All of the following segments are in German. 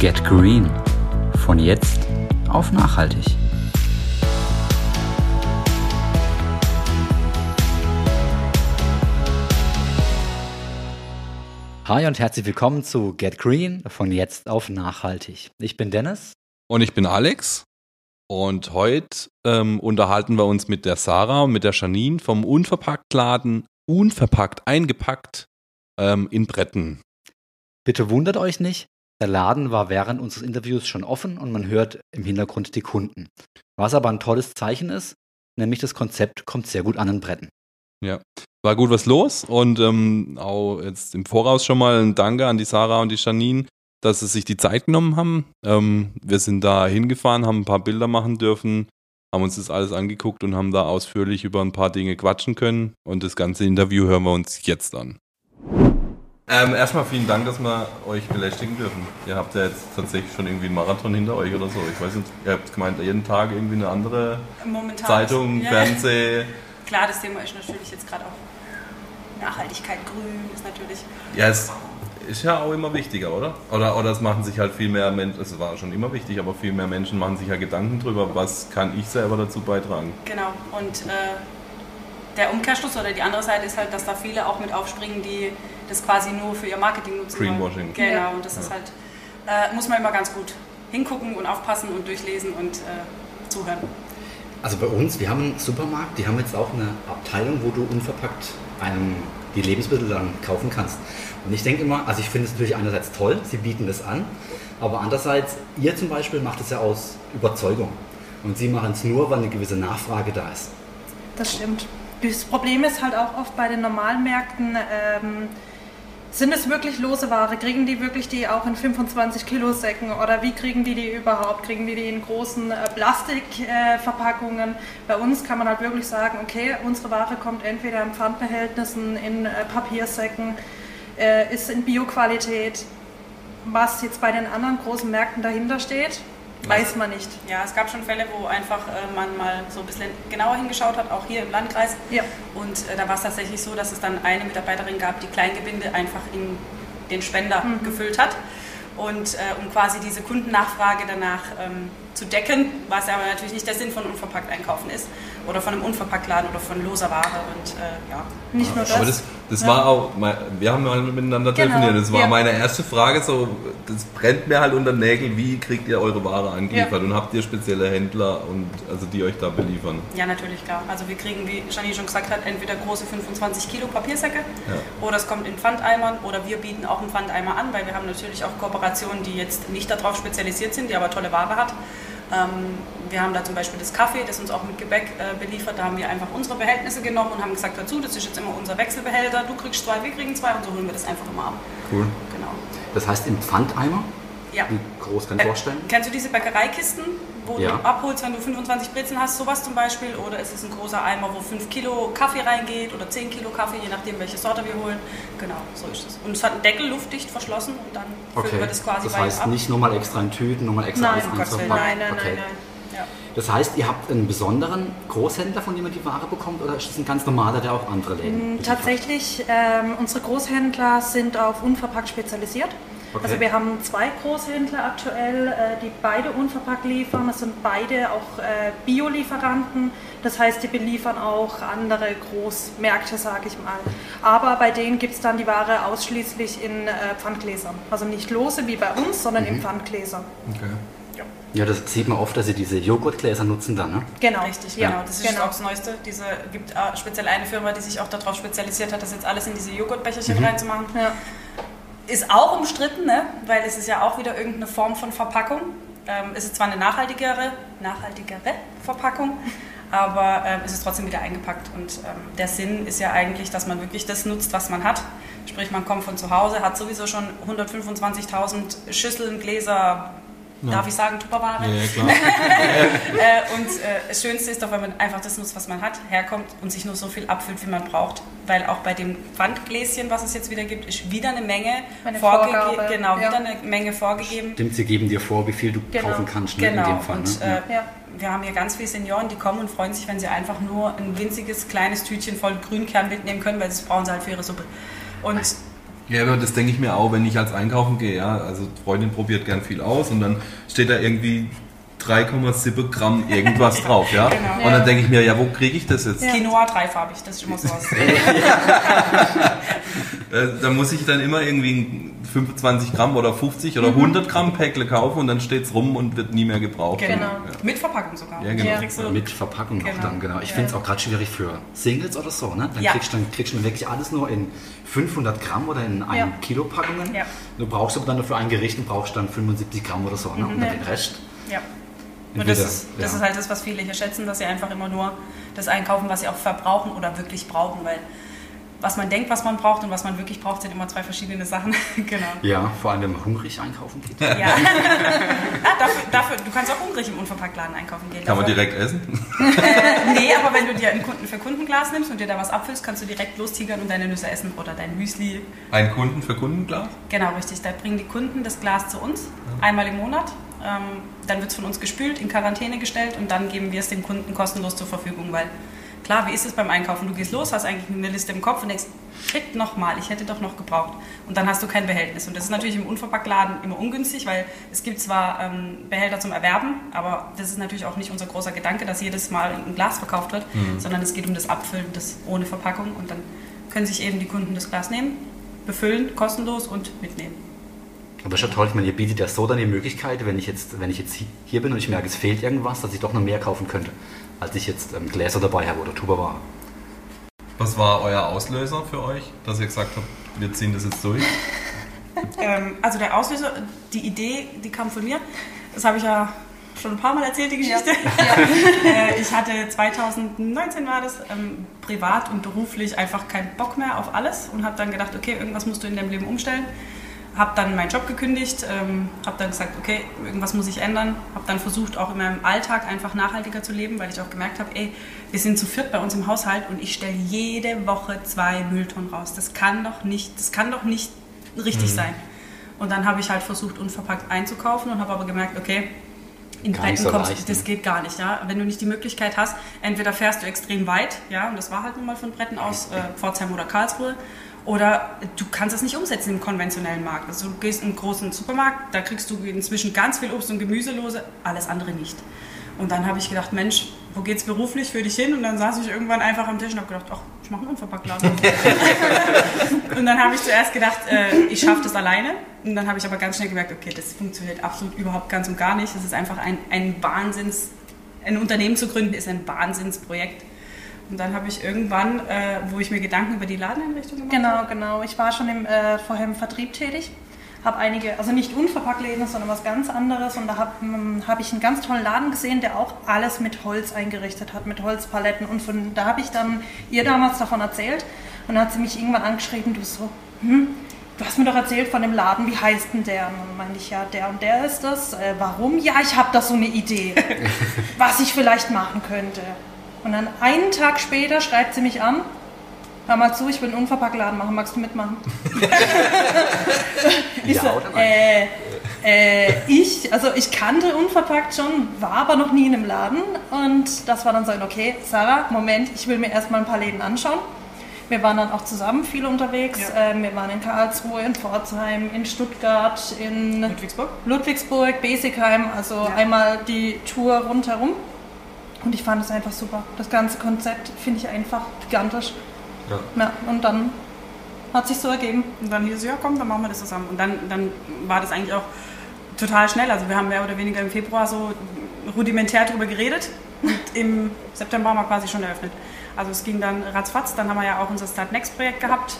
Get Green. Von jetzt auf nachhaltig. Hi und herzlich willkommen zu Get Green von jetzt auf nachhaltig. Ich bin Dennis. Und ich bin Alex. Und heute ähm, unterhalten wir uns mit der Sarah und mit der Janine vom Unverpacktladen Unverpackt eingepackt ähm, in Bretten. Bitte wundert euch nicht, der Laden war während unseres Interviews schon offen und man hört im Hintergrund die Kunden. Was aber ein tolles Zeichen ist, nämlich das Konzept kommt sehr gut an den Bretten. Ja, war gut was los und ähm, auch jetzt im Voraus schon mal ein Danke an die Sarah und die Janine, dass sie sich die Zeit genommen haben. Ähm, wir sind da hingefahren, haben ein paar Bilder machen dürfen, haben uns das alles angeguckt und haben da ausführlich über ein paar Dinge quatschen können und das ganze Interview hören wir uns jetzt an. Ähm, erstmal vielen Dank, dass wir euch belästigen dürfen. Ihr habt ja jetzt tatsächlich schon irgendwie einen Marathon hinter euch oder so. Ich weiß nicht, ihr habt gemeint, jeden Tag irgendwie eine andere Momentan Zeitung, ja. Fernseh. Klar, das Thema ist natürlich jetzt gerade auch Nachhaltigkeit, Grün ist natürlich. Ja, es ist ja auch immer wichtiger, oder? Oder, oder es machen sich halt viel mehr Menschen, es war schon immer wichtig, aber viel mehr Menschen machen sich ja Gedanken drüber, was kann ich selber dazu beitragen. Genau. Und äh, der Umkehrschluss oder die andere Seite ist halt, dass da viele auch mit aufspringen, die das quasi nur für ihr Marketing nutzen. Greenwashing. Genau, Ja. und das ist halt, äh, muss man immer ganz gut hingucken und aufpassen und durchlesen und äh, zuhören. Also bei uns, wir haben einen Supermarkt, die haben jetzt auch eine Abteilung, wo du unverpackt einem die Lebensmittel dann kaufen kannst. Und ich denke immer, also ich finde es natürlich einerseits toll, sie bieten das an, aber andererseits, ihr zum Beispiel macht es ja aus Überzeugung. Und sie machen es nur, weil eine gewisse Nachfrage da ist. Das stimmt. Das Problem ist halt auch oft bei den normalen Märkten, ähm, sind es wirklich lose Ware? Kriegen die wirklich die auch in 25 Kilo Säcken oder wie kriegen die die überhaupt? Kriegen die die in großen äh, Plastikverpackungen? Verpackungen? Bei uns kann man halt wirklich sagen, okay, unsere Ware kommt entweder in Pfandbehältnissen, in äh, Papiersäcken, äh, ist in Bioqualität. Was jetzt bei den anderen großen Märkten dahinter steht, weiß man nicht. Ja, es gab schon Fälle, wo einfach äh, man mal so ein bisschen genauer hingeschaut hat, auch hier im Landkreis. Ja. Und äh, da war es tatsächlich so, dass es dann eine Mitarbeiterin gab, die Kleingebinde einfach in den Spender Mhm. gefüllt hat. Und äh, um quasi diese Kundennachfrage danach ähm, zu decken, was ja aber natürlich nicht der Sinn von unverpackt einkaufen ist oder von einem Unverpacktladen oder von loser Ware. Und äh, ja, Nicht nur das. Aber das, das Ja. war auch, wir haben mal miteinander Genau, telefoniert. Das war ja. meine erste Frage. So, das brennt mir halt unter den Nägeln. Wie kriegt ihr eure Ware angeliefert? Ja. Und habt ihr spezielle Händler und also die euch da beliefern? ja, natürlich, klar. Also wir kriegen, wie Janine schon gesagt hat, entweder große 25 Kilo Papiersäcke Ja. oder es kommt in Pfandeimern oder wir bieten auch einen Pfandeimer an, weil wir haben natürlich auch Kooperationen, die jetzt nicht darauf spezialisiert sind, die aber tolle Ware hat. Ähm, wir haben da zum Beispiel das Kaffee, das uns auch mit Gebäck äh, beliefert. Da haben wir einfach unsere Behältnisse genommen und haben gesagt dazu, das ist jetzt immer unser Wechselbehälter. Du kriegst zwei, wir kriegen zwei und so holen wir das einfach immer ab. Cool. Genau. Das heißt im Pfandeimer, Ja. wie groß kann ich Äh, vorstellen? Kennst du diese Bäckereikisten, wo Ja. du abholst, wenn du 25 Brezeln hast, sowas zum Beispiel? Oder ist es ein großer Eimer, wo 5 Kilo Kaffee reingeht oder 10 Kilo Kaffee, je nachdem, welche Sorte wir holen? Genau, so ist es. Und es hat einen Deckel, luftdicht verschlossen und dann füllen wir das quasi das heißt ab. nicht nochmal extra in Tüten, nochmal extra Nein, einzupacken. Nein, nein, okay. nein, nein. Ja. Das heißt, ihr habt einen besonderen Großhändler, von dem ihr die Ware bekommt, oder ist das ein ganz normaler, der auch andere Läden beliefert? Tatsächlich, ähm, unsere Großhändler sind auf unverpackt spezialisiert. Okay. Also wir haben zwei Großhändler aktuell, äh, die beide unverpackt liefern. Das sind beide auch äh, Biolieferanten. Das heißt, die beliefern auch andere Großmärkte, sage ich mal. Aber bei denen gibt es dann die Ware ausschließlich in äh, Pfandgläsern. Also nicht lose wie bei uns, sondern Mhm. in Pfandgläser. Okay. Ja, das sieht man oft, dass sie diese Joghurtgläser nutzen dann, ne? Genau. Richtig, ja. genau. Das ist genau. auch das Neueste. Diese gibt speziell eine Firma, die sich auch darauf spezialisiert hat, das jetzt alles in diese Joghurtbecherchen reinzumachen. Ja. Ist auch umstritten, ne? weil es ist ja auch wieder irgendeine Form von Verpackung. Ähm, es ist zwar eine nachhaltigere, nachhaltigere Verpackung, aber ähm, es ist trotzdem wieder eingepackt. Und ähm, der Sinn ist ja eigentlich, dass man wirklich das nutzt, was man hat. Sprich, man kommt von zu Hause, hat sowieso schon 125.000 Schüsseln, Gläser, darf ich sagen, Tupperware. Ja, klar. Äh, und äh, das Schönste ist doch, wenn man einfach das nutzt, was man hat, herkommt und sich nur so viel abfüllt, wie man braucht. Weil auch bei dem Pfandgläschen, was es jetzt wieder gibt, ist wieder eine Menge vorgege- Genau, ja. wieder eine Menge vorgegeben. Stimmt, sie geben dir vor, wie viel du Genau, kaufen kannst, ne, in Genau. dem Fall. Und ne? äh, Ja. wir haben hier ganz viele Senioren, die kommen und freuen sich, wenn sie einfach nur ein winziges, kleines Tütchen voll Grünkern mitnehmen können, weil das brauchen sie halt für ihre Suppe. Und Ja, aber das denke ich mir auch, wenn ich als einkaufen gehe. Ja, also Freundin probiert gern viel aus und dann steht da irgendwie 3,7 Gramm irgendwas drauf, ja. Genau. Und dann denke ich mir, ja, wo kriege ich das jetzt? Quinoa dreifarbig, das ist immer sowas. Äh, da muss ich dann immer irgendwie ein 25 Gramm oder 50 oder 100 Gramm Päckle kaufen und dann steht es rum und wird nie mehr gebraucht. genau. Ja. Mit Verpackung sogar. Ja, genau. Du- Mit Verpackung Genau. auch dann, genau. Ich Ja. finde es auch gerade schwierig für Singles oder so, ne? Dann Ja. kriegst, du, dann kriegst du wirklich alles nur in 500 Gramm oder in 1 Ja. Kilo Packungen. Ja. Du brauchst aber dann für ein Gericht und brauchst dann 75 Gramm oder so, ne? Und dann Ja. den Rest. Ja. Und das, das ja. ist halt das, was viele hier schätzen, dass sie einfach immer nur das einkaufen, was sie auch verbrauchen oder wirklich brauchen, weil was man denkt, was man braucht und was man wirklich braucht, sind immer zwei verschiedene Sachen. genau. Ja, vor allem wenn man hungrig einkaufen geht. Ja. ah, dafür, dafür, du kannst auch hungrig im Unverpacktladen einkaufen gehen. Kann man Dafür- direkt essen? Nee, aber wenn du dir ein Kunden für Kundenglas nimmst und dir da was abfüllst, kannst du direkt lostigern und deine Nüsse essen oder dein Müsli. Ein Kunden für Kundenglas? Genau, richtig. Da bringen die Kunden das Glas zu uns, einmal im Monat. Ähm, dann wird es von uns gespült, in Quarantäne gestellt und dann geben wir es dem Kunden kostenlos zur Verfügung, weil klar, wie ist es beim Einkaufen? Du gehst los, hast eigentlich eine Liste im Kopf und denkst, krieg noch mal, ich hätte doch noch gebraucht. Und dann hast du kein Behältnis. Und das ist natürlich im Unverpacktladen immer ungünstig, weil es gibt zwar ähm, Behälter zum Erwerben, aber das ist natürlich auch nicht unser großer Gedanke, dass jedes Mal ein Glas verkauft wird, sondern es geht um das Abfüllen, das ohne Verpackung. Und dann können sich eben die Kunden das Glas nehmen, befüllen, kostenlos und mitnehmen. Aber ist ja toll, ich meine, ihr bietet ja so dann die Möglichkeit, wenn ich jetzt, wenn ich jetzt hier bin und ich merke, es fehlt irgendwas, dass ich doch noch mehr kaufen könnte, als ich jetzt ähm, Gläser dabei habe oder Tupperware. Was war euer Auslöser für euch, dass ihr gesagt habt, wir ziehen das jetzt durch? Ähm, also der Auslöser, die Idee, die kam von mir. Das habe ich ja schon ein paar Mal erzählt, die Geschichte. äh, ich hatte 2019 war das, ähm, privat und beruflich einfach keinen Bock mehr auf alles und habe dann gedacht, okay, irgendwas musst du in deinem Leben umstellen. Habe dann meinen Job gekündigt, ähm, habe dann gesagt, okay, irgendwas muss ich ändern. Habe dann versucht, auch in meinem Alltag einfach nachhaltiger zu leben, weil ich auch gemerkt habe, ey, wir sind zu viert bei uns im Haushalt und ich stelle jede Woche zwei Mülltonnen raus. Das kann doch nicht, das kann doch nicht richtig sein. Und dann habe ich halt versucht, unverpackt einzukaufen und habe aber gemerkt, okay, in Gar Breiten so kommst leicht, das ne? geht gar nicht, ja. Wenn du nicht die Möglichkeit hast, entweder fährst du extrem weit, ja, und das war halt nun mal von Bretten aus äh, Pforzheim oder Karlsruhe, oder du kannst es nicht umsetzen im konventionellen Markt. Also du gehst in einen großen Supermarkt, da kriegst du inzwischen ganz viel Obst und Gemüse lose, alles andere nicht. Und dann habe ich gedacht, Mensch, wo geht's beruflich für dich hin? Und dann saß ich irgendwann einfach am Tisch und habe gedacht, ach, ich mache einen Unverpacktladen. und dann habe ich zuerst gedacht, äh, ich schaffe das alleine. Und dann habe ich aber ganz schnell gemerkt, okay, das funktioniert absolut überhaupt ganz und gar nicht. Das ist einfach ein, ein Wahnsinns, ein Unternehmen zu gründen ist ein Wahnsinnsprojekt. Und dann habe ich irgendwann, äh, wo ich mir Gedanken über die Ladeneinrichtung gemacht Genau, habe, genau. Ich war schon im, äh, vorher im Vertrieb tätig. Habe einige, also nicht Unverpacktläden, sondern was ganz anderes. Und da habe hab ich einen ganz tollen Laden gesehen, der auch alles mit Holz eingerichtet hat, mit Holzpaletten. Und von da habe ich dann ihr damals davon erzählt. Und dann hat sie mich irgendwann angeschrieben, du so, hm, du hast mir doch erzählt von dem Laden, wie heißt denn der? Und dann meinte ich, ja, der und der ist das. Äh, warum? Ja, ich habe da so eine Idee, was ich vielleicht machen könnte. Und dann einen Tag später schreibt sie mich an, hör mal zu, ich will einen Unverpacktladen machen, magst du mitmachen? ich Ja so, äh, äh, ich, also ich kannte unverpackt schon, war aber noch nie in einem Laden und das war dann so, ein, okay, Sarah, Moment, ich will mir erstmal ein paar Läden anschauen. Wir waren dann auch zusammen viel unterwegs. Ja. Ähm, wir waren in Karlsruhe, in Pforzheim, in Stuttgart, in Ludwigsburg. Ludwigsburg, Besigheim, also Ja. einmal die Tour rundherum. Und ich fand es einfach super. Das ganze Konzept finde ich einfach gigantisch. Ja. Ja, und dann hat sich so ergeben. Und dann hieß es, ja komm, dann machen wir das zusammen. Und dann, dann war das eigentlich auch total schnell. Also wir haben mehr oder weniger im Februar so rudimentär darüber geredet und im September haben wir quasi schon eröffnet. Also es ging dann ratzfatz. Dann haben wir ja auch unser Start Next Projekt gehabt,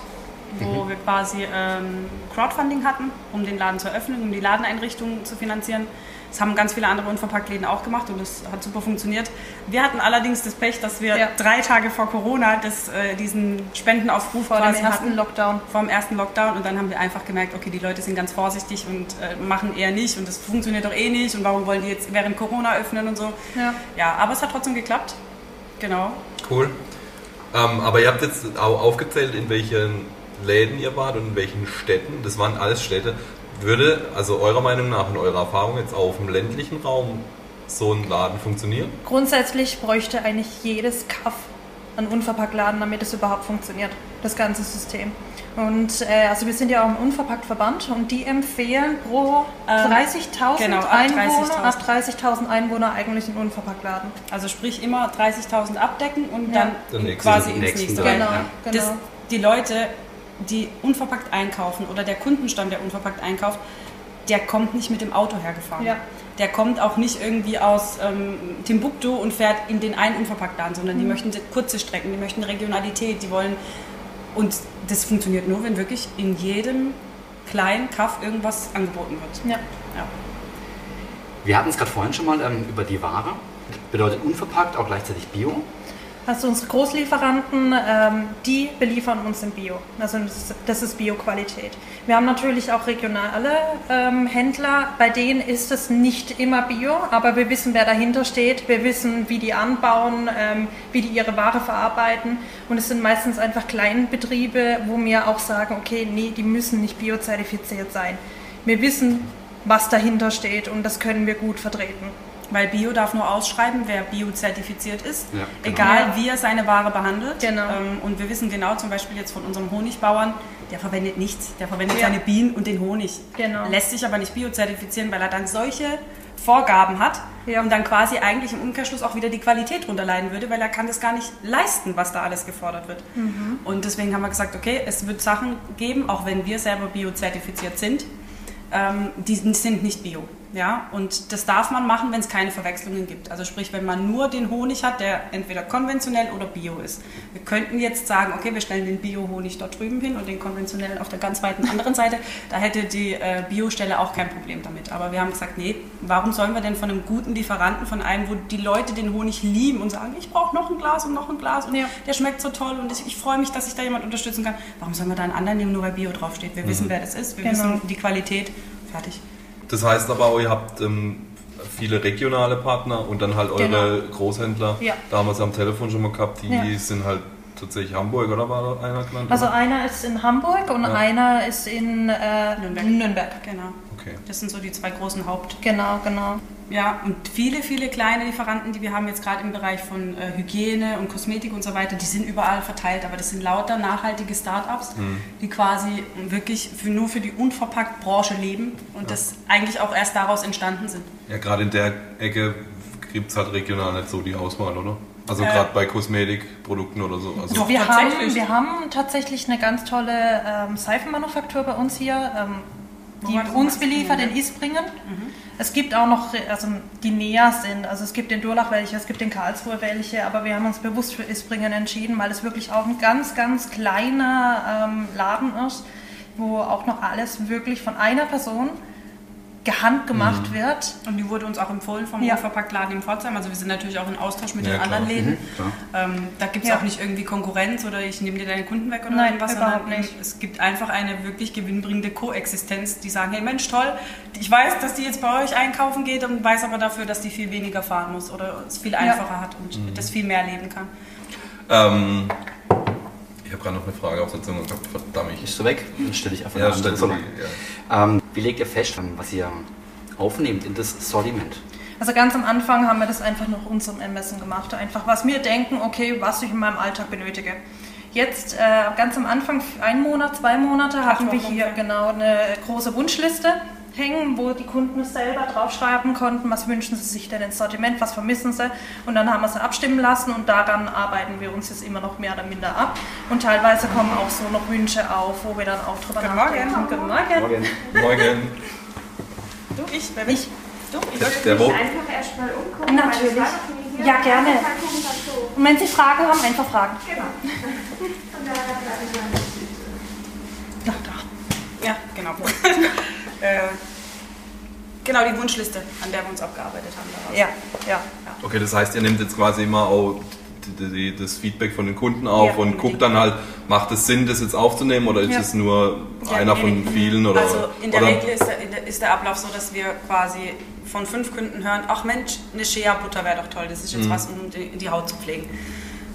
wo wir quasi ähm, Crowdfunding hatten, um den Laden zu eröffnen, um die Ladeneinrichtung zu finanzieren. Das haben ganz viele andere Unverpacktläden auch gemacht und das hat super funktioniert. Wir hatten allerdings das Pech, dass wir Ja. drei Tage vor Corona das, äh, diesen Spendenaufruf Vor dem quasi ersten hatten Lockdown. vom ersten Lockdown und dann haben wir einfach gemerkt, okay, die Leute sind ganz vorsichtig und äh, machen eher nicht und das funktioniert doch eh nicht und warum wollen die jetzt während Corona öffnen und so. Ja. Ja, aber es hat trotzdem geklappt. Genau. Cool. Ähm, aber ihr habt jetzt auch aufgezählt, in welchen Läden ihr wart und in welchen Städten. Das waren alles Städte. Würde, also eurer Meinung nach und eurer Erfahrung jetzt auch im ländlichen Raum so ein Laden funktionieren? Grundsätzlich bräuchte eigentlich jedes Kaff einen Unverpacktladen, damit es überhaupt funktioniert, das ganze System. Und äh, also wir sind ja auch im Unverpacktverband und die empfehlen pro Ähm, 30.000 genau, Einwohner, 30.000. ab 30.000 Einwohner eigentlich einen Unverpacktladen. Also sprich immer 30.000 abdecken und Ja. dann nächste quasi ins nächsten nächste. Genau, ja. genau. Das, die Leute, die unverpackt einkaufen oder der Kundenstamm, der unverpackt einkauft, der kommt nicht mit dem Auto hergefahren. Ja. Der kommt auch nicht irgendwie aus ähm, Timbuktu und fährt in den einen Unverpacktladen, sondern die Mhm. möchten kurze Strecken, die möchten Regionalität, die wollen und das funktioniert nur, wenn wirklich in jedem kleinen Kaff irgendwas angeboten wird. Ja. Ja. Wir hatten es gerade vorhin schon mal ähm, über die Ware. Bedeutet unverpackt auch gleichzeitig Bio. Also unsere Großlieferanten, ähm, die beliefern uns in Bio. Also das ist, das ist Bio-Qualität. Wir haben natürlich auch regionale ähm, Händler, bei denen ist es nicht immer Bio, aber wir wissen, wer dahinter steht. Wir wissen, wie die anbauen, ähm, wie die ihre Ware verarbeiten. Und es sind meistens einfach Kleinbetriebe, wo wir auch sagen, okay, nee, die müssen nicht biozertifiziert sein. Wir wissen, was dahinter steht und das können wir gut vertreten. Weil Bio darf nur ausschreiben, wer biozertifiziert ist, Ja, genau. egal Ja. wie er seine Ware behandelt. Genau. Ähm, und wir wissen genau zum Beispiel jetzt von unserem Honigbauern, der verwendet nichts, der verwendet Ja. seine Bienen und den Honig. Genau. Lässt sich aber nicht biozertifizieren, weil er dann solche Vorgaben hat Ja. und dann quasi eigentlich im Umkehrschluss auch wieder die Qualität drunter leiden würde, weil er kann das gar nicht leisten, was da alles gefordert wird. Mhm. Und deswegen haben wir gesagt, okay, es wird Sachen geben, auch wenn wir selber biozertifiziert sind, ähm, die sind nicht bio. Ja? Und das darf man machen, wenn es keine Verwechslungen gibt. Also sprich, wenn man nur den Honig hat, der entweder konventionell oder bio ist. Wir könnten jetzt sagen, okay, wir stellen den Bio-Honig dort drüben hin und den konventionellen auf der ganz weiten anderen Seite. Da hätte die äh, Bio-Stelle auch kein Problem damit. Aber wir haben gesagt, nee, warum sollen wir denn von einem guten Lieferanten, von einem, wo die Leute den Honig lieben und sagen, ich brauche noch ein Glas und noch ein Glas und Ja. der schmeckt so toll und ich, ich freue mich, dass ich da jemand unterstützen kann. Warum sollen wir da einen anderen nehmen, nur weil Bio draufsteht? Wir wissen, wer das ist, wir Genau. wissen die Qualität. Fertig. Das heißt aber auch, ihr habt ähm, viele regionale Partner und dann halt eure Großhändler. Ja. Da haben wir es am Telefon schon mal gehabt, die Ja. sind halt tatsächlich Hamburg, oder war da einer genannt? Also einer ist in Hamburg und Ja. einer ist in äh, Nürnberg. Nürnberg. Genau. Okay. Das sind so die zwei großen Haupt. Genau, genau. Ja, und viele, viele kleine Lieferanten, die wir haben jetzt gerade im Bereich von äh, Hygiene und Kosmetik und so weiter, die sind überall verteilt, aber das sind lauter nachhaltige Startups, die quasi wirklich für, nur für die Unverpackt-Branche leben und das eigentlich auch erst daraus entstanden sind. Ja, gerade in der Ecke gibt es halt regional nicht so die Auswahl, oder? Also Äh. gerade bei Kosmetikprodukten oder so. Also, Doch. Wir tatsächlich. haben, wir haben tatsächlich eine ganz tolle ähm, Seifenmanufaktur bei uns hier, ähm, die uns beliefert in Mhm. Isbringen. Es gibt auch noch, also die näher sind, also es gibt in Durlach welche, es gibt in Karlsruhe welche, aber wir haben uns bewusst für Isbringen entschieden, weil es wirklich auch ein ganz, ganz kleiner ähm, Laden ist, wo auch noch alles wirklich von einer Person gehandgemacht wird. Und die wurde uns auch empfohlen vom Ja. Unverpacktladen in Pforzheim. Also wir sind natürlich auch in Austausch mit Ja, den klar. anderen Läden. klar. Ähm, da gibt es Ja. auch nicht irgendwie Konkurrenz oder ich nehme dir deine Kunden weg oder Nein, irgendwas, überhaupt sondern nicht. es gibt einfach eine wirklich gewinnbringende Koexistenz, die sagen, hey Mensch, toll, ich weiß, dass die jetzt bei euch einkaufen geht und weiß aber dafür, dass die viel weniger fahren muss oder es viel einfacher hat und das viel mehr leben kann. ähm, ich habe gerade noch eine Frage auf der Zunge gehabt, verdammt. Ich, Bist du weg? Dann stelle ich einfach ja, eine andere. Ja. Ähm, wie legt ihr fest, was ihr aufnehmt in das Sortiment? Also ganz am Anfang haben wir das einfach nach unserem Ermessen gemacht. Einfach, was wir denken, okay, was ich in meinem Alltag benötige. Jetzt, äh, ganz am Anfang, ein Monat, zwei Monate, hatten wir hier genau eine große Wunschliste hängen, wo die Kunden selber draufschreiben konnten, was wünschen sie sich denn ins Sortiment, was vermissen sie. Und dann haben wir sie abstimmen lassen und daran arbeiten wir uns jetzt immer noch mehr oder minder ab. Und teilweise kommen auch so noch Wünsche auf, wo wir dann auch drüber Guten nachdenken. Morgen. Guten Morgen. Morgen. Du, ich, wer ich? Du, ich. Der, der Wo einfach erstmal umgucken. Natürlich. Ja, gerne. Und wenn Sie Fragen haben, einfach fragen. Genau. Und da mal. Ja, da. Ja, genau. äh, genau, die Wunschliste, an der wir uns abgearbeitet haben. Daraus. Ja, ja. Okay, das heißt, ihr nehmt jetzt quasi immer auch die, die, das Feedback von den Kunden auf Ja, und unbedingt. guckt dann halt, macht es Sinn, das jetzt aufzunehmen oder ist Ja. es nur Ja, einer nee, von vielen? Oder, also in der oder, Regel ist ist der Ablauf so, dass wir quasi von fünf Kunden hören, ach Mensch, eine Shea-Butter wäre doch toll, das ist jetzt Mhm. was, um die, die Haut zu pflegen.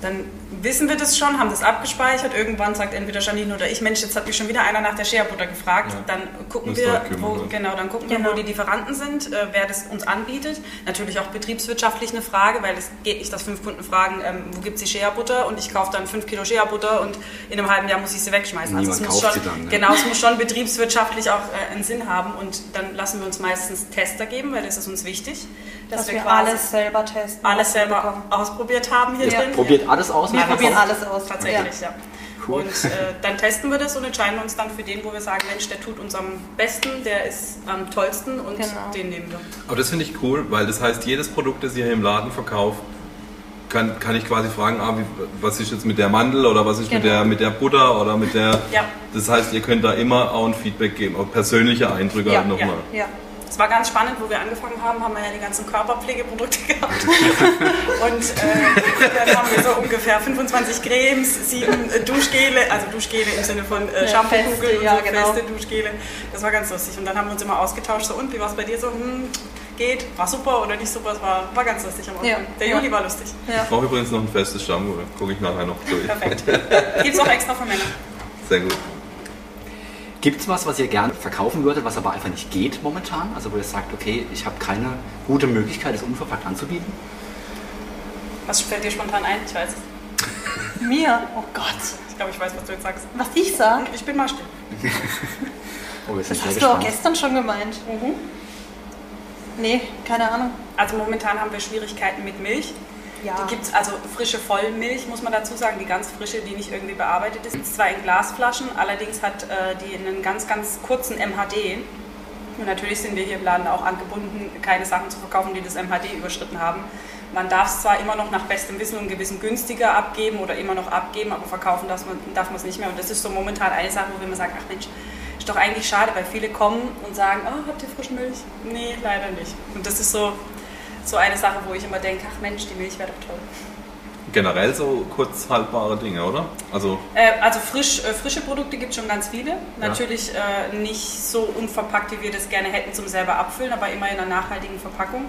Dann wissen wir das schon, haben das abgespeichert. Irgendwann sagt entweder Janine oder ich, Mensch, jetzt hat mich schon wieder einer nach der Shea-Butter gefragt. Ja. Dann gucken wir, wo, genau, dann gucken wir, Genau. wo die Lieferanten sind, äh, wer das uns anbietet. Natürlich auch betriebswirtschaftlich eine Frage, weil es geht nicht, dass fünf Kunden fragen, ähm, wo gibt es die Shea-Butter und ich kaufe dann fünf Kilo Shea-Butter und in einem halben Jahr muss ich sie wegschmeißen. Niemand es muss kauft schon, sie dann, ne? Genau, es muss schon betriebswirtschaftlich auch äh, einen Sinn haben und dann lassen wir uns meistens Tester geben, weil das ist uns wichtig, Dass wir quasi alles selber testen. alles wir selber bekommen. ausprobiert haben hier Ja. drin. Probiert alles aus. Wir probieren alles aus. Tatsächlich, ja. Cool. Und äh, dann testen wir das und entscheiden uns dann für den, wo wir sagen, Mensch, der tut uns am besten, der ist am tollsten und Genau. den nehmen wir. Aber das finde ich cool, weil das heißt, jedes Produkt, das ihr hier im Laden verkauft, kann, kann ich quasi fragen, ah, wie, was ist jetzt mit der Mandel oder was ist mit, Genau. der, mit der Butter oder mit der. Ja. Das heißt, ihr könnt da immer auch ein Feedback geben, auch persönliche Eindrücke Ja, halt nochmal. Ja. Es war ganz spannend, wo wir angefangen haben, haben wir ja die ganzen Körperpflegeprodukte gehabt. und äh, dann haben wir so ungefähr 25 Cremes, sieben äh, Duschgele, also Duschgele im Sinne von äh, Ja, Shampoo-Kugeln feste, und ja, so genau. feste Duschgele. Das war ganz lustig. Und dann haben wir uns immer ausgetauscht, so und wie war es bei dir so? Hm, geht, war super oder nicht super, es war, war ganz lustig am Anfang. Ja. Der Ja. Juli war lustig. Ich brauche übrigens noch ein festes Shampoo, gucke ich nachher noch durch. Perfekt. Gibt es auch extra für Männer. Sehr gut. Gibt es was, was ihr gerne verkaufen würdet, was aber einfach nicht geht momentan? Also wo ihr sagt, okay, ich habe keine gute Möglichkeit, es unverpackt anzubieten? Was fällt dir spontan ein? Ich weiß es. Mir? Oh Gott. Ich glaube, ich weiß, was du jetzt sagst. Was ich sag? Ich bin mal still. Oh, Das hast du auch gestern schon gemeint. Mhm. Nee, keine Ahnung. Also momentan haben wir Schwierigkeiten mit Milch. Ja. Die gibt es also frische Vollmilch, muss man dazu sagen, die ganz frische, die nicht irgendwie bearbeitet ist. Ist zwar in Glasflaschen, allerdings hat äh, die einen ganz, ganz kurzen MHD. Und natürlich sind wir hier im Laden auch angebunden, keine Sachen zu verkaufen, die das MHD überschritten haben. Man darf es zwar immer noch nach bestem Wissen und Gewissen günstiger abgeben oder immer noch abgeben, aber verkaufen darf man, es nicht mehr. Und das ist so momentan eine Sache, wo wir immer sagen, ach Mensch, ist doch eigentlich schade, weil viele kommen und sagen, oh, habt ihr frische Milch? Nee, leider nicht. Und das ist so, so eine Sache, wo ich immer denke, ach Mensch, die Milch wäre doch toll. Generell so kurz haltbare Dinge, oder? Also, Äh, also frisch, äh, frische Produkte gibt es schon ganz viele. Natürlich äh, nicht so unverpackt, wie wir das gerne hätten zum selber abfüllen, aber immer in einer nachhaltigen Verpackung.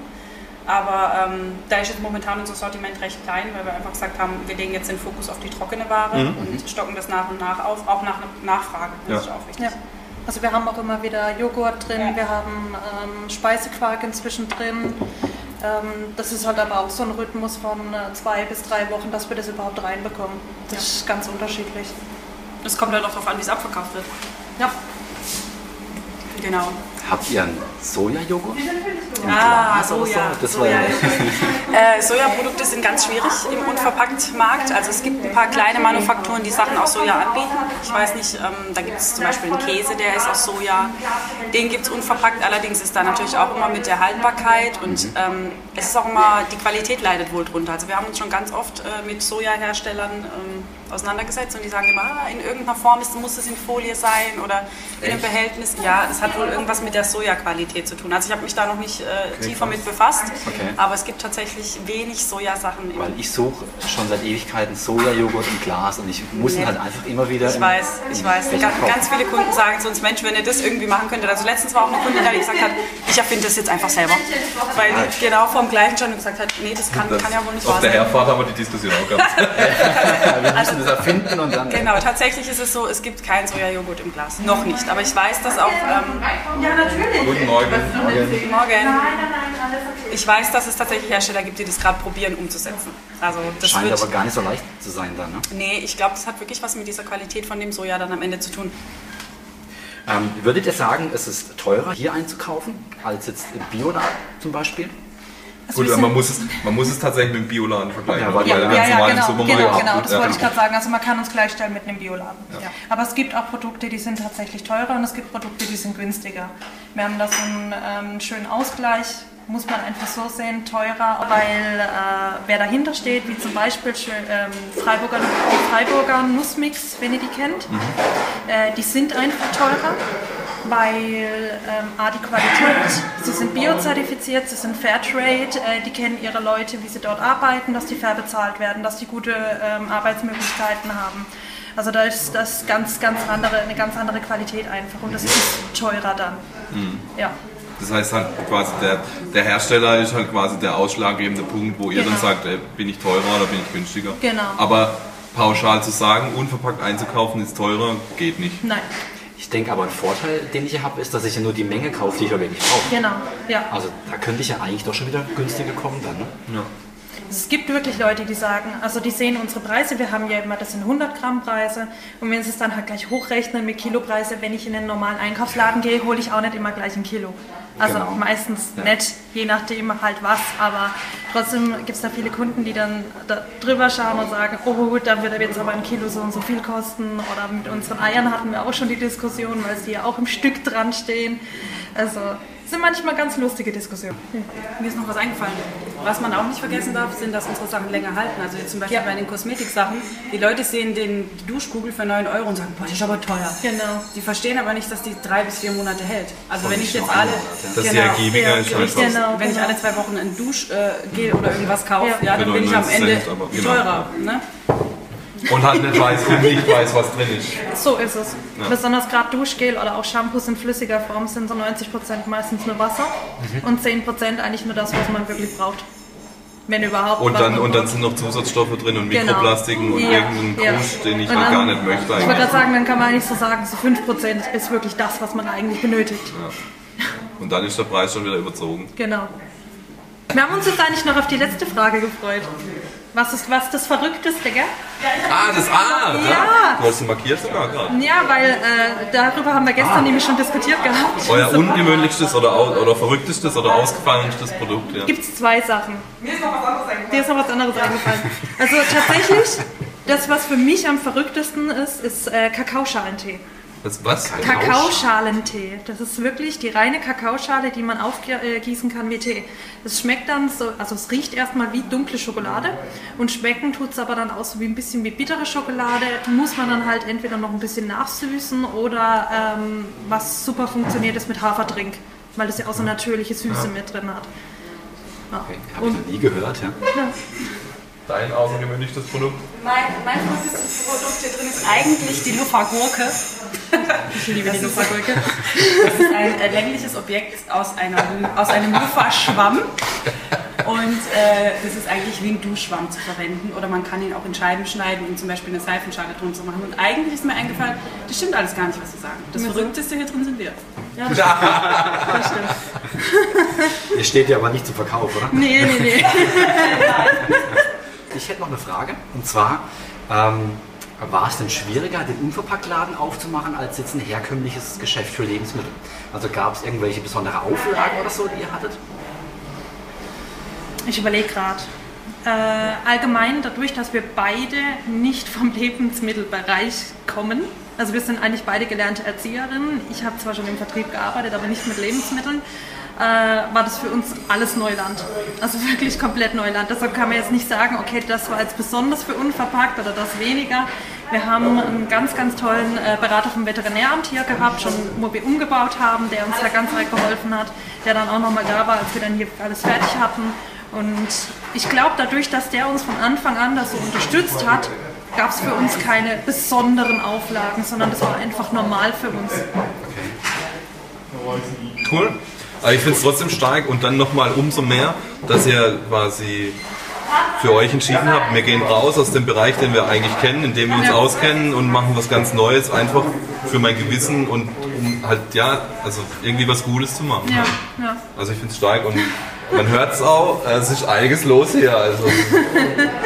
Aber ähm, da ist jetzt momentan unser Sortiment recht klein, weil wir einfach gesagt haben, wir legen jetzt den Fokus auf die trockene Ware Mhm. und stocken das nach und nach auf, auch nach Nachfrage. Das Ja. ist auch wichtig. Ja. Also wir haben auch immer wieder Joghurt drin, Ja. wir haben ähm, Speisequark inzwischen drin. Ähm, das ist halt aber auch so ein Rhythmus von äh, zwei bis drei Wochen, dass wir das überhaupt reinbekommen. Das ist ganz unterschiedlich. Es kommt halt auch darauf an, wie es abverkauft wird. Ja. Genau. Habt ihr einen Sojajoghurt? Ah, oder so? Soja. Das war Soja. ja- Äh, Sojaprodukte sind ganz schwierig im Unverpacktmarkt. Also es gibt ein paar kleine Manufakturen, die Sachen aus Soja anbieten. Ich weiß nicht, ähm, da gibt es zum Beispiel einen Käse, der ist aus Soja. Den gibt es unverpackt, allerdings ist da natürlich auch immer mit der Haltbarkeit und ähm, es ist auch immer, die Qualität leidet wohl drunter. Also wir haben uns schon ganz oft äh, mit Sojaherstellern ähm, auseinandergesetzt und die sagen immer, ah, in irgendeiner Form ist, muss es in Folie sein oder in einem Behältnis. Ja, das hat wohl irgendwas mit der Sojaqualität zu tun. Also ich habe mich da noch nicht äh, tiefer mit befasst, Okay. aber es gibt tatsächlich wenig Sojasachen Weil ich suche schon seit Ewigkeiten Sojajoghurt im Glas und ich muss ihn Nee. halt einfach immer wieder. Ich im- weiß, ich im weiß. Ganz, ganz viele Kunden sagen zu uns, Mensch, wenn ihr das irgendwie machen könntet. Also letztens war auch eine Kundin da, die gesagt hat, ich erfinde das jetzt einfach selber. Weil die genau vor dem gleichen und gesagt hat, nee, das kann, kann ja wohl nicht auf wahr der sein. Herfahrt haben wir die Diskussion auch gehabt. Wir müssen das erfinden und dann. Genau, tatsächlich ist es so, es gibt keinen Sojajoghurt im Glas. Noch nicht. Aber ich weiß, dass auch, ähm, Ja, natürlich. Guten Morgen. morgen, ich weiß, dass es tatsächlich Hersteller gibt, die das gerade probieren umzusetzen. Also das Scheint wird, aber gar nicht so leicht zu sein dann. Ne? nee, ich glaube, das hat wirklich was mit dieser Qualität von dem Soja dann am Ende zu tun. Ähm, würdet ihr sagen, es ist teurer hier einzukaufen als jetzt im Bioladen zum Beispiel? Also Gut, man muss, es, man muss es tatsächlich mit dem Bioladen vergleichen. Ja, weil- Ja, ja, ja, im genau, Supermarkt genau, genau, gut, das ja. wollte ich gerade sagen. Also man kann uns gleichstellen mit einem Bioladen. Ja. Aber es gibt auch Produkte, die sind tatsächlich teurer und es gibt Produkte, die sind günstiger. Wir haben da so einen ähm, schönen Ausgleich, muss man einfach so sehen, teurer, weil äh, wer dahinter steht, wie zum Beispiel ähm, Freiburger, die Freiburger Nussmix, wenn ihr die kennt, äh, die sind einfach teurer weil ähm, A, die Qualität, sie sind biozertifiziert, sie sind Fairtrade, äh, die kennen ihre Leute, wie sie dort arbeiten, dass die fair bezahlt werden, dass die gute ähm, Arbeitsmöglichkeiten haben. Also da ist das ganz, ganz andere, eine ganz andere Qualität einfach und das ist teurer dann. Ja. Das heißt halt quasi, der, der Hersteller ist halt quasi der ausschlaggebende Punkt, wo ihr dann Genau. sagt, ey, bin ich teurer oder bin ich günstiger. Genau. Aber pauschal zu sagen, unverpackt einzukaufen ist teurer, geht nicht. Nein, Ich denke aber, ein Vorteil, den ich hier habe, ist, dass ich ja nur die Menge kaufe, die ich wirklich brauche. genau, ja. Also da könnte ich ja eigentlich doch schon wieder günstiger kommen dann. Ne? Ja. Es gibt wirklich Leute, die sagen, also die sehen unsere Preise, wir haben ja immer, das sind 100 Gramm Preise und wenn sie es dann halt gleich hochrechnen mit Kilopreise, wenn ich in den normalen Einkaufsladen gehe, hole ich auch nicht immer gleich ein Kilo. Also Genau. meistens Ja. nicht, je nachdem halt was, aber trotzdem gibt es da viele Kunden, die dann da drüber schauen und sagen, oh gut, dann wird jetzt aber ein Kilo so und so viel kosten oder mit unseren Eiern hatten wir auch schon die Diskussion, weil sie ja auch im Stück dran stehen. Also es sind manchmal ganz lustige Diskussionen. Mir ist noch was eingefallen. Was man auch nicht vergessen darf, sind, dass unsere Sachen länger halten. Also zum Beispiel Ja. bei den Kosmetiksachen. Die Leute sehen den, die Duschkugel für 9 Euro und sagen, boah, die ist aber teuer. Genau. Die verstehen aber nicht, dass die drei bis vier Monate hält. Also wenn nicht ich jetzt alle. Dass sie ergiebiger Ja, ist als richtig, sonst. Genau, wenn ich genau. alle zwei Wochen ein Duschgel oder irgendwas kaufe, Ja. ja. dann bin ich am 99 Ende genau. teurer. Ne? Und halt nicht weiß, nicht weiß, was drin ist. So ist es. Besonders gerade Duschgel oder auch Shampoos in flüssiger Form sind so 90% meistens nur Wasser Mhm. und 10% eigentlich nur das, was man wirklich braucht. Wenn überhaupt. Und dann, und dann sind noch Zusatzstoffe drin und Genau. Mikroplastiken und Ja, irgendeinen ja. Den ich Und dann- gar nicht möchte Ich wollte eigentlich. gerade sagen, dann kann man eigentlich so sagen, so 5% ist wirklich das, was man eigentlich benötigt. Und dann ist der Preis schon wieder überzogen. Genau. Wir haben uns jetzt eigentlich noch auf die letzte Frage gefreut. Was ist was das Verrückteste, gell? Ah, das A! Ja. Du hast es markiert sogar gerade. Ja, weil äh, darüber haben wir gestern nämlich schon diskutiert gehabt. Euer So. ungewöhnlichstes oder, oder verrücktestes oder ausgefallenstes Produkt, ja. gibt es zwei Sachen. Mir ist noch was anderes eingefallen. Dir ist noch was anderes eingefallen. Also tatsächlich, das, was für mich am verrücktesten ist, ist äh, Kakaoschalentee. Das was? Kakaoschalentee. Das ist wirklich die reine Kakaoschale, die man aufgießen kann wie Tee. Es schmeckt dann so, also es riecht erstmal wie dunkle Schokolade und schmecken tut es aber dann auch so wie ein bisschen wie bittere Schokolade. Muss man dann halt entweder noch ein bisschen nachsüßen oder ähm, was super funktioniert ist mit Haferdrink, weil das ja auch so natürliche Süße mit drin hat. Ja. Okay, Habe ich noch nie gehört. Ja. Dein außergewöhnlichstes Produkt? Mein, mein verrücktestes Produkt hier drin ist eigentlich die Luffa-Gurke. Ich liebe die Luffa-Gurke. Das ist ein äh, längliches Objekt aus, einer, aus einem Luffa-Schwamm. Und äh, das ist eigentlich wie ein Duschschwamm zu verwenden. Oder man kann ihn auch in Scheiben schneiden und zum Beispiel eine Seifenschale drunter machen. Und eigentlich ist mir eingefallen, das stimmt alles gar nicht, was Sie sagen. Das Verrückteste hier drin sind wir. Ja, das stimmt. Das stimmt. Ihr steht ja aber nicht zum Verkauf, oder? Nee, nee, nee. Ich hätte noch eine Frage. Und zwar, ähm, war es denn schwieriger, den Unverpacktladen aufzumachen, als jetzt ein herkömmliches Geschäft für Lebensmittel? Also gab es irgendwelche besondere Auflagen oder so, die ihr hattet? Ich überlege gerade. Äh, allgemein dadurch, dass wir beide nicht vom Lebensmittelbereich kommen. Also wir sind eigentlich beide gelernte Erzieherinnen. Ich habe zwar schon im Vertrieb gearbeitet, aber nicht mit Lebensmitteln. Äh, war das für uns alles Neuland. Also wirklich komplett Neuland. Deshalb kann man jetzt nicht sagen, okay, das war jetzt besonders für unverpackt oder das weniger. Wir haben einen ganz, ganz tollen äh, Berater vom Veterinäramt hier gehabt, schon wo wir umgebaut haben, der uns da ganz arg geholfen hat, der dann auch nochmal da war, als wir dann hier alles fertig hatten. Und ich glaube, dadurch, dass der uns von Anfang an das so unterstützt hat, gab es für uns keine besonderen Auflagen, sondern das war einfach normal für uns. Cool. Aber ich finde es trotzdem stark und dann nochmal umso mehr, dass ihr quasi für euch entschieden habt, wir gehen raus aus dem Bereich, den wir eigentlich kennen, in dem wir uns auskennen und machen was ganz Neues, einfach für mein Gewissen und um halt, ja, also irgendwie was Gutes zu machen. Ja, ja. Also ich finde es stark und man hört es auch, es ist einiges los hier, also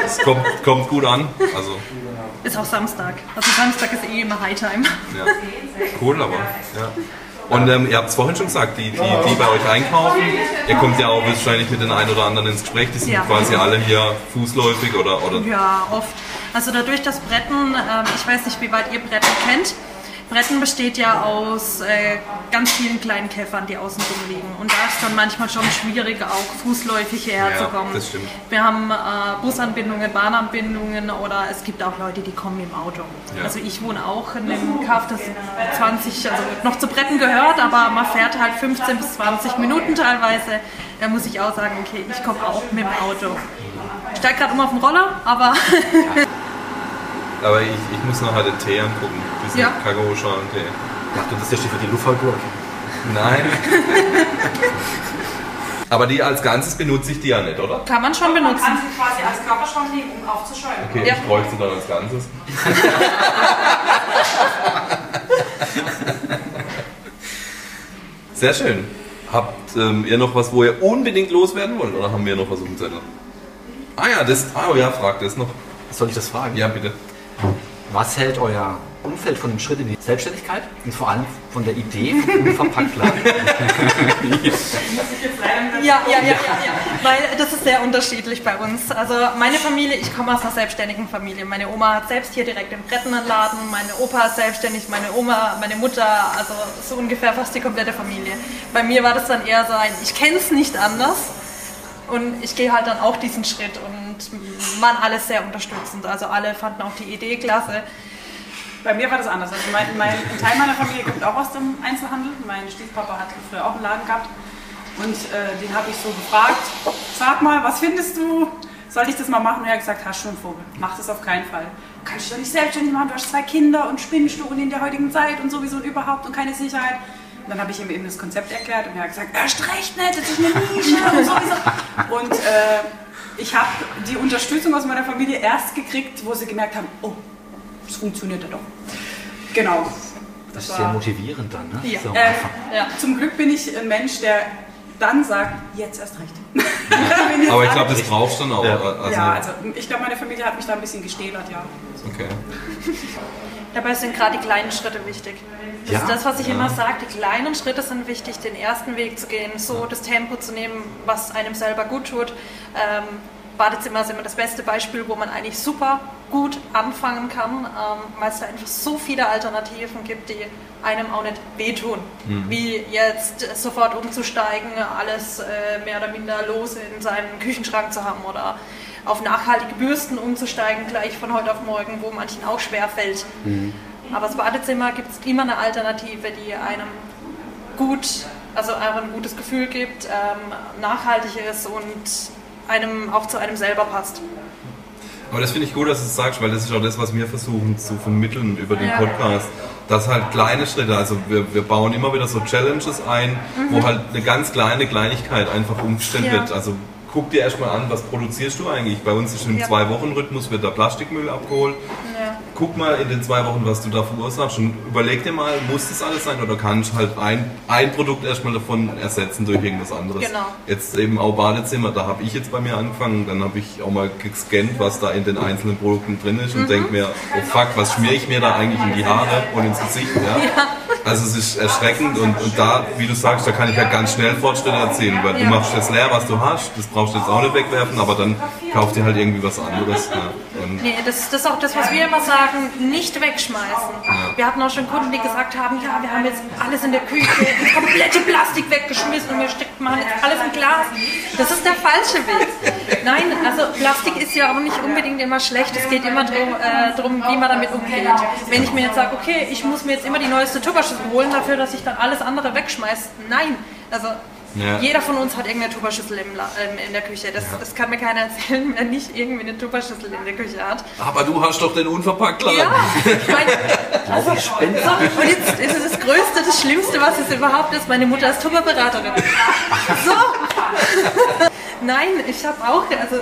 es kommt, kommt gut an. Also Ist auch Samstag. Also Samstag ist eh immer Hightime. ja, cool, aber ja. Und ähm, ihr habt es vorhin schon gesagt, die, die, die bei euch einkaufen, ihr kommt ja auch wahrscheinlich mit den einen oder anderen ins Gespräch, die sind Ja. quasi alle hier fußläufig oder, oder Ja, oft. Also dadurch, dass Bretten, ähm, ich weiß nicht, wie weit ihr Bretten kennt. Bretten besteht ja aus äh, ganz vielen kleinen Käfern, die außen rum liegen. Und da ist dann manchmal schon schwierig, auch fußläufig hierher Ja, zu kommen. das stimmt. Wir haben äh, Busanbindungen, Bahnanbindungen oder es gibt auch Leute, die kommen im Auto. Ja. Also ich wohne auch in einem Kaff, das 20, also noch zu Bretten gehört, aber man fährt halt 15 bis 20 Minuten teilweise. Da muss ich auch sagen, okay, ich komme auch mit dem Auto. Ich steige gerade um auf den Roller, aber aber ich, ich muss nachher den Tee angucken, diesen Ja. Kakaoschalen-Tee. Ja, du, das ist ja steht für die Luffergurke. Nein. Aber die als Ganzes benutze ich die ja nicht, oder? Kann man schon Man benutzen. kann sie quasi als Körperschwamm nehmen, um aufzuschäumen. Okay, Ja. ich bräuchte dann als Ganzes. Sehr schön. Habt ähm, ihr noch was, wo ihr unbedingt loswerden wollt? Oder haben wir noch was auf dem Zettel? Ah ja, das. Ah ja, fragt das noch. Soll ich das fragen? Ja, bitte. Was hält euer Umfeld von dem Schritt in die Selbstständigkeit und vor allem von der Idee vom Unverpacktladen? Ja, ja, ja, ja, ja. Weil das ist sehr unterschiedlich bei uns. Also meine Familie, ich komme aus einer selbstständigen Familie. Meine Oma hat selbst hier direkt im Brettenladen, meine Opa ist selbstständig, meine Oma, meine Mutter, also so ungefähr fast die komplette Familie. Bei mir war das dann eher so ein, ich kenne es nicht anders. Und ich gehe halt dann auch diesen Schritt und waren alle sehr unterstützend. Also alle fanden auch die Idee klasse. Bei mir war das anders. Also mein, mein, ein Teil meiner Familie kommt auch aus dem Einzelhandel. Mein Stiefpapa hat früher auch einen Laden gehabt. Und äh, den habe ich so gefragt, sag mal, was findest du? Soll ich das mal machen? Und er hat gesagt, hast schon einen Vogel. Mach das auf keinen Fall. Du kannst dich doch nicht selbstständig machen, du hast zwei Kinder und spinnst du und in der heutigen Zeit und sowieso und überhaupt und keine Sicherheit. Und dann habe ich ihm eben das Konzept erklärt und er hat gesagt, erst recht nicht, das ist eine Nische und sowieso. Und äh, ich habe die Unterstützung aus meiner Familie erst gekriegt, wo sie gemerkt haben, oh, das funktioniert ja doch. Genau. Das ist sehr motivierend dann, ne? Ja. So Äh. Ja. Zum Glück bin ich ein Mensch, der dann sagt, jetzt erst recht. Aber ich glaube, das brauchst du dann auch. Ja. Also, ja, also ich glaube, meine Familie hat mich da ein bisschen gestählert, ja. okay. Dabei sind gerade die kleinen Schritte wichtig. Das Ja. ist das, was ich immer sage. Die kleinen Schritte sind wichtig, den ersten Weg zu gehen, so das Tempo zu nehmen, was einem selber gut tut. Ähm, Badezimmer ist immer das beste Beispiel, wo man eigentlich super gut anfangen kann, ähm, weil es da einfach so viele Alternativen gibt, die einem auch nicht wehtun. Wie jetzt sofort umzusteigen, alles äh, mehr oder minder los in seinem Küchenschrank zu haben oder auf nachhaltige Bürsten umzusteigen, gleich von heute auf morgen, wo manchen auch schwer fällt. Aber das Badezimmer gibt es immer eine Alternative, die einem gut, also einfach ein gutes Gefühl gibt, ähm, nachhaltig ist und einem auch zu einem selber passt. Aber das finde ich gut, dass du es sagst, weil das ist auch das, was wir versuchen zu vermitteln über den Ja. Podcast. Dass halt kleine Schritte, also wir, wir bauen immer wieder so Challenges ein, wo halt eine ganz kleine Kleinigkeit einfach umgestellt Ja. wird. Also guck dir erstmal an, was produzierst du eigentlich? Bei uns ist im Ja. Zwei-Wochen-Rhythmus wird der Plastikmüll abgeholt. Ja. Guck mal in den zwei Wochen, was du da verursachst und überleg dir mal, muss das alles sein oder kannst halt ein, ein Produkt erstmal davon ersetzen durch irgendwas anderes. Genau. Jetzt eben auch Badezimmer, da habe ich jetzt bei mir angefangen, dann habe ich auch mal gescannt, was da in den einzelnen Produkten drin ist und Mhm. denk mir, oh fuck, was schmiere ich mir da eigentlich in die Haare und ins Gesicht? Ja? Also es ist erschreckend und, und da, wie du sagst, da kann ich ja ganz schnell Fortschritte erzielen, weil du Ja. machst jetzt leer, was du hast, das brauchst du jetzt auch nicht wegwerfen, aber dann kauf dir halt irgendwie was anderes. Ja. Nee, das, das ist auch das, was wir immer sagen, nicht wegschmeißen. Wir hatten auch schon Kunden, die gesagt haben, ja, wir haben jetzt alles in der Küche, komplette Plastik weggeschmissen und wir stecken, machen jetzt alles in Glas. Das ist der falsche Weg. Nein, also Plastik ist ja auch nicht unbedingt immer schlecht. Es geht immer darum, äh, drum, wie man damit umgeht. Wenn ich mir jetzt sage, okay, ich muss mir jetzt immer die neueste Tupperschüssel holen, dafür, dass ich dann alles andere wegschmeiße. Nein, also Ja. jeder von uns hat irgendeine Tupperschüssel im, ähm, in der Küche. Das, das kann mir keiner erzählen, wer nicht irgendwie eine Tupperschüssel in der Küche hat. aber du hast doch den Unverpacktladen. Ja, ich meine, also, so, und jetzt ist es das Größte, das Schlimmste, was es überhaupt ist. Meine Mutter ist Tupperberaterin. So. Nein, ich habe auch, also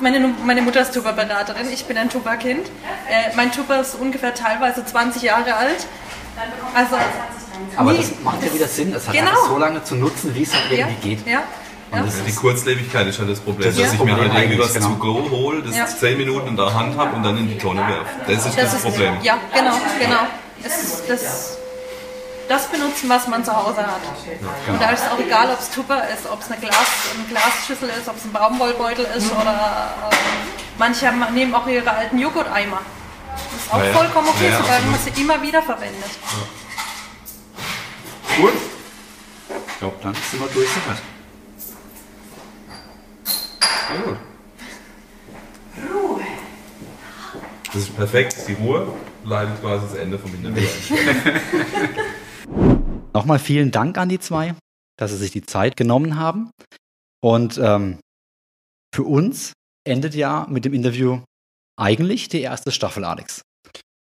meine, meine Mutter ist Tupperberaterin, ich bin ein Tupperkind. Äh, mein Tupper ist ungefähr teilweise 20 Jahre alt. Also, Aber nie- das macht ja wieder Sinn, es hat Genau. so lange zu nutzen, wie es halt ja, irgendwie geht. ja, ja. Das die Kurzlebigkeit ist halt das Problem, Das dass das ich mir halt Problem irgendwie was eigentlich, zu genau. go hole, das Ja. 10 Minuten in der Hand habe und dann in die Tonne werfe. Das ist das, Das ist, Problem. ja, genau, genau. Es das, das benutzen, was man zu Hause hat. Und da ist es auch egal, ob es Tupper ist, ob es eine, Glas, eine Glasschüssel ist, ob es ein Baumwollbeutel ist oder äh, manche haben, nehmen auch ihre alten Joghurteimer. Das ist auch Ja, ja. vollkommen okay, Ja, ja, solange man sie immer wieder verwendet. Gut. Ich glaube, dann sind wir durch soweit. Sehr gut. Das ist perfekt, die Ruhe leitet quasi das Ende vom Interview ein. Nochmal vielen Dank an die zwei, dass sie sich die Zeit genommen haben. Und ähm, für uns endet ja mit dem Interview eigentlich die erste Staffel, Alex.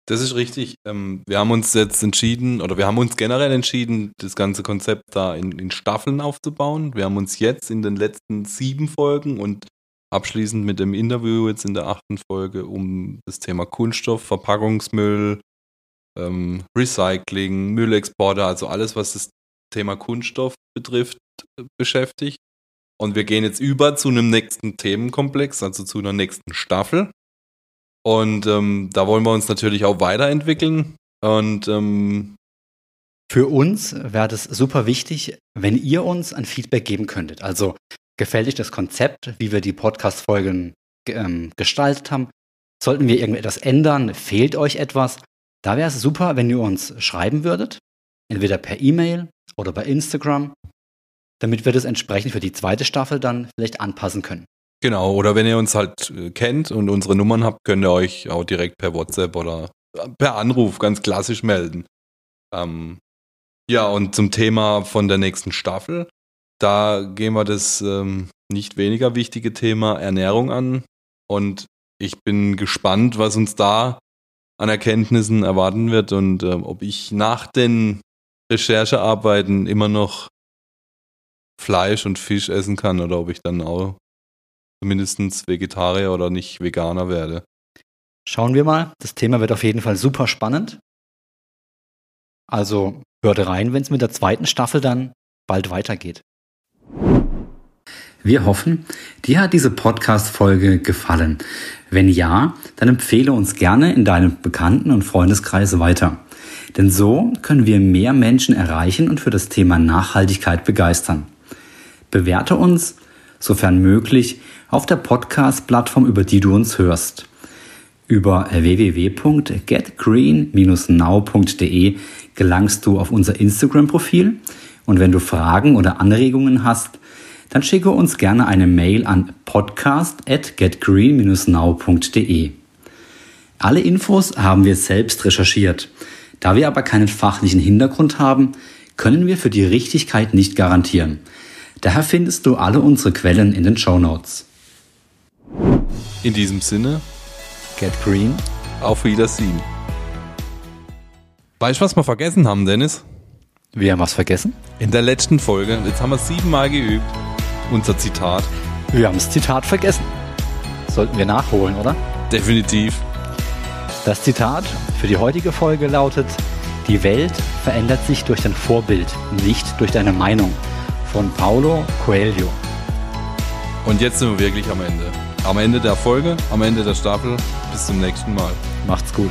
Das ist richtig. Ähm, wir haben uns jetzt entschieden, oder wir haben uns generell entschieden, das ganze Konzept da in, in Staffeln aufzubauen. Wir haben uns jetzt in den letzten sieben Folgen und abschließend mit dem Interview jetzt in der achten Folge um das Thema Kunststoff, Verpackungsmüll, ähm, Recycling, Müllexporte, also alles, was das Thema Kunststoff betrifft, äh, beschäftigt. Und wir gehen jetzt über zu einem nächsten Themenkomplex, also zu einer nächsten Staffel. Und ähm, da wollen wir uns natürlich auch weiterentwickeln. Und ähm, Für uns wäre das super wichtig, wenn ihr uns ein Feedback geben könntet. Also gefällt euch das Konzept, wie wir die Podcast-Folgen ge- ähm, gestaltet haben? Sollten wir irgendetwas ändern? Fehlt euch etwas? Da wäre es super, wenn ihr uns schreiben würdet. Entweder per E-Mail oder bei Instagram, damit wir das entsprechend für die zweite Staffel dann vielleicht anpassen können. genau, oder wenn ihr uns halt äh, kennt und unsere Nummern habt, könnt ihr euch auch direkt per WhatsApp oder per Anruf ganz klassisch melden. Ähm, ja, und zum Thema von der nächsten Staffel, da gehen wir das ähm, nicht weniger wichtige Thema Ernährung an. Und ich bin gespannt, was uns da an Erkenntnissen erwarten wird und ähm, ob ich nach den Recherchearbeiten immer noch Fleisch und Fisch essen kann oder ob ich dann auch zumindest Vegetarier oder nicht Veganer werde. Schauen wir mal. Das Thema wird auf jeden Fall super spannend. Also hört rein, wenn es mit der zweiten Staffel dann bald weitergeht. Wir hoffen, dir hat diese Podcast-Folge gefallen. Wenn ja, dann empfehle uns gerne in deinem Bekannten- und Freundeskreis weiter. Denn so können wir mehr Menschen erreichen und für das Thema Nachhaltigkeit begeistern. Bewerte uns, sofern möglich, auf der Podcast-Plattform, über die du uns hörst. Über www.getgreen-now.de gelangst du auf unser Instagram-Profil und wenn du Fragen oder Anregungen hast, dann schicke uns gerne eine Mail an podcast@getgreen-now.de. Alle Infos haben wir selbst recherchiert. Da wir aber keinen fachlichen Hintergrund haben, können wir für die Richtigkeit nicht garantieren. Daher findest du alle unsere Quellen in den Show Notes. In diesem Sinne, Get Green. auf Wiedersehen. Weißt du, was wir vergessen haben, Dennis? Wir haben was vergessen. In der letzten Folge, jetzt haben wir siebenmal geübt, unser Zitat. Wir haben das Zitat vergessen. Sollten wir nachholen, oder? Definitiv. Das Zitat für die heutige Folge lautet, die Welt verändert sich durch dein Vorbild, nicht durch deine Meinung. Von Paulo Coelho. Und jetzt sind wir wirklich am Ende. Am Ende der Folge, am Ende der Staffel. Bis zum nächsten Mal. Macht's gut.